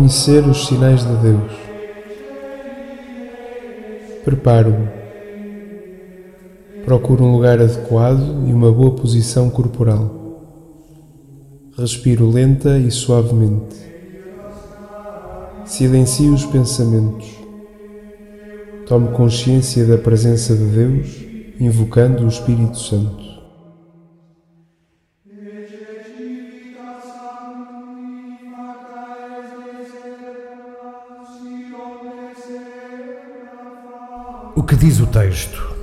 reconhecer os sinais de Deus. Preparo-me. Procuro um lugar adequado e uma boa posição corporal. Respiro lenta e suavemente. Silencio os pensamentos. Tomo consciência da presença de Deus, invocando o Espírito Santo. Que diz o texto?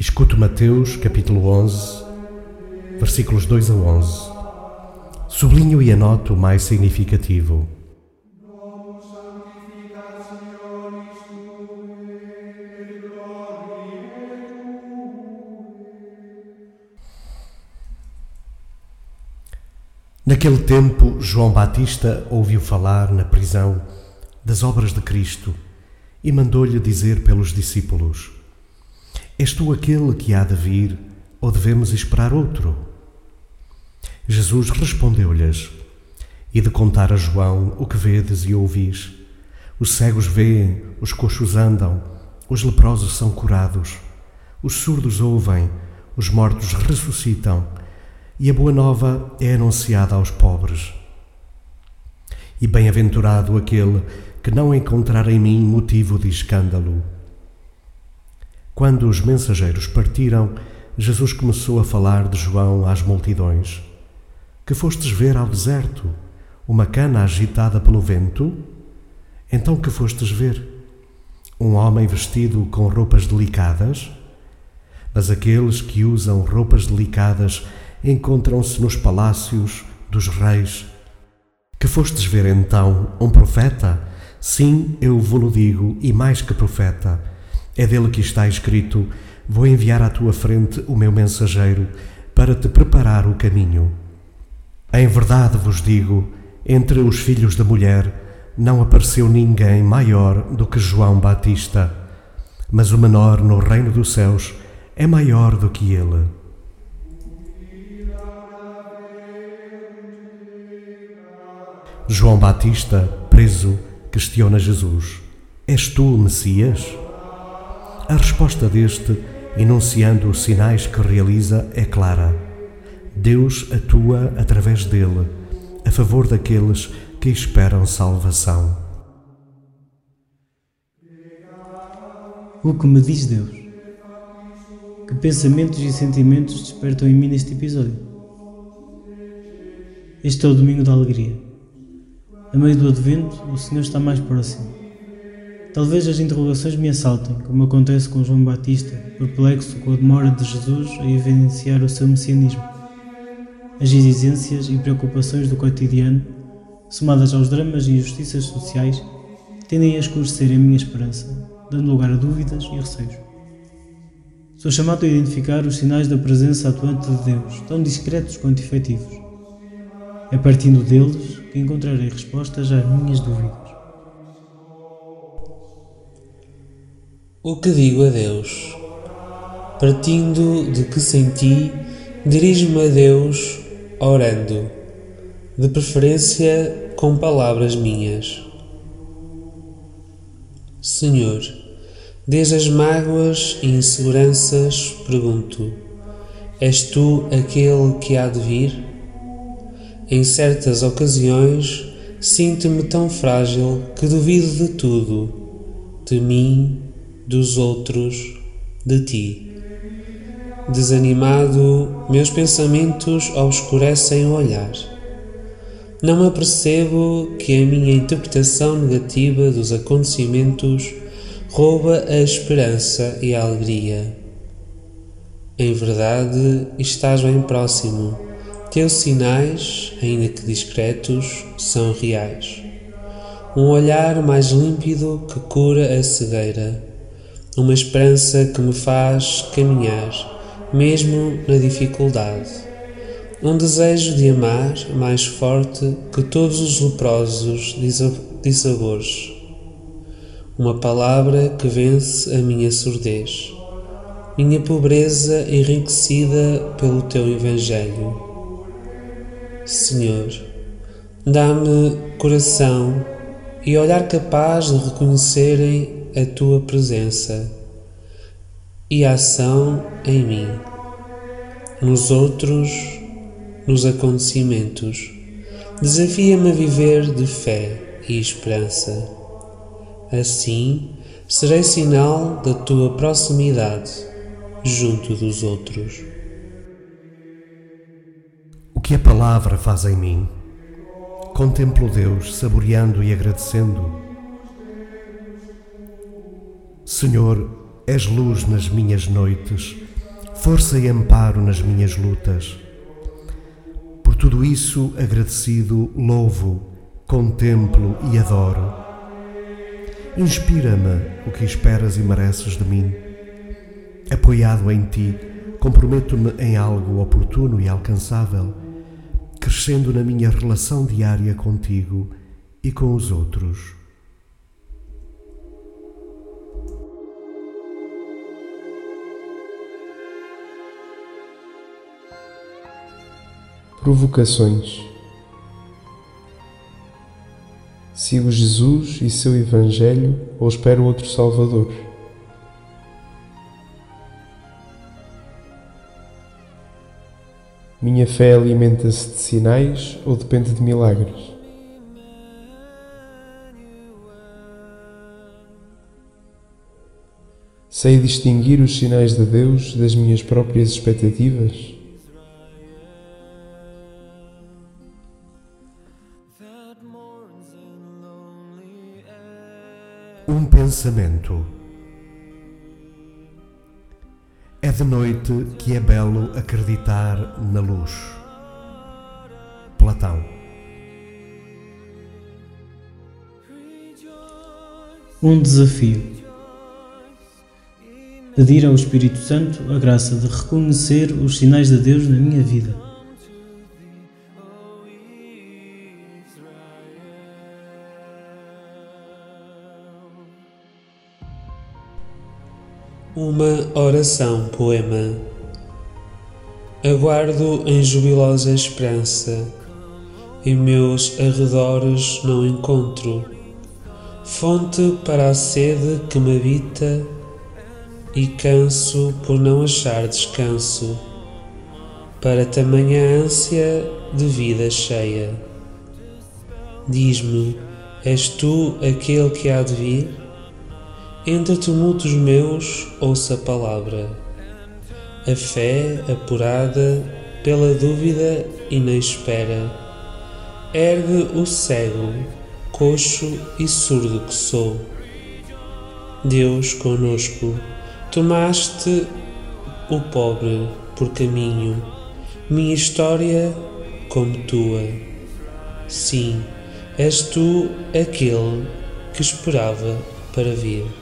Escuto Mateus, capítulo 11, versículos 2 a 11. Sublinho e anoto o mais significativo. Naquele tempo, João Batista ouviu falar na prisão das obras de Cristo e mandou-lhe dizer pelos discípulos: És tu aquele que há de vir, ou devemos esperar outro? Jesus respondeu-lhes: E de contar a João o que vedes e ouvis: Os cegos veem, os coxos andam, os leprosos são curados, os surdos ouvem, os mortos ressuscitam, e a boa nova é anunciada aos pobres. E bem-aventurado aquele que não encontrar em mim motivo de escândalo. Quando os mensageiros partiram, Jesus começou a falar de João às multidões. Que fostes ver ao deserto? Uma cana agitada pelo vento? Então que fostes ver? Um homem vestido com roupas delicadas? Mas aqueles que usam roupas delicadas encontram-se nos palácios dos reis. Que fostes ver então um profeta? Sim, eu vou-lo digo, e mais que profeta. É dele que está escrito: Vou enviar à tua frente o meu mensageiro para te preparar o caminho. Em verdade vos digo: entre os filhos da mulher não apareceu ninguém maior do que João Batista, mas o menor no reino dos céus é maior do que ele. João Batista, preso, questiona Jesus: És tu o Messias? A resposta deste, enunciando os sinais que realiza, é clara. Deus atua através dele, a favor daqueles que esperam salvação. O que me diz Deus? Que pensamentos e sentimentos despertam em mim neste episódio? Este é o domingo da alegria. A meio do advento, o Senhor está mais próximo. Talvez as interrogações me assaltem, como acontece com João Batista, perplexo com a demora de Jesus a evidenciar o seu messianismo. As exigências e preocupações do cotidiano, somadas aos dramas e injustiças sociais, tendem a escurecer a minha esperança, dando lugar a dúvidas e receios. Sou chamado a identificar os sinais da presença atuante de Deus, tão discretos quanto efetivos. É partindo deles que encontrarei respostas às minhas dúvidas. O que digo a Deus? Partindo de que senti, dirijo-me a Deus orando, de preferência com palavras minhas. Senhor, desde as mágoas e inseguranças, pergunto: És tu aquele que há de vir? Em certas ocasiões, sinto-me tão frágil que duvido de tudo, de mim, dos outros, de ti. Desanimado, meus pensamentos obscurecem o olhar. Não me apercebo que a minha interpretação negativa dos acontecimentos rouba a esperança e a alegria. Em verdade, estás bem próximo teus sinais, ainda que discretos, são reais. Um olhar mais límpido que cura a cegueira. Uma esperança que me faz caminhar, mesmo na dificuldade. Um desejo de amar mais forte que todos os leprosos dissabores. Uma palavra que vence a minha surdez. Minha pobreza enriquecida pelo teu Evangelho Senhor, Dá-me coração e olhar capaz de reconhecerem a tua presença e ação em mim, nos outros, nos acontecimentos. Desafia-me a viver de fé e esperança. Assim, serei sinal da tua proximidade junto dos outros. Que a palavra faz em mim? Contemplo Deus, saboreando e agradecendo. Senhor, és luz nas minhas noites, força e amparo nas minhas lutas. Por tudo isso, agradecido, louvo, contemplo e adoro. Inspira-me o que esperas e mereces de mim. Apoiado em ti, comprometo-me em algo oportuno e alcançável crescendo na minha relação diária contigo e com os outros. Provocações. Sigo Jesus e seu Evangelho ou espero outro Salvador? Minha fé alimenta-se de sinais ou depende de milagres? Sei distinguir os sinais de Deus das minhas próprias expectativas? Um pensamento. É de noite que é belo acreditar na luz. Platão. Um desafio. Pedir ao Espírito Santo a graça de reconhecer os sinais de Deus na minha vida. Uma oração poema. Aguardo em jubilosa esperança, em meus arredores não encontro fonte para a sede que me habita e canso por não achar descanso para tamanha ânsia de vida cheia. Diz-me, és tu aquele que há de vir? Entre tumultos meus ouço a palavra, a fé apurada pela dúvida e na espera. Ergue o cego, coxo e surdo que sou. Deus conosco, tomaste o pobre por caminho, minha história como tua. Sim, és tu aquele que esperava para vir.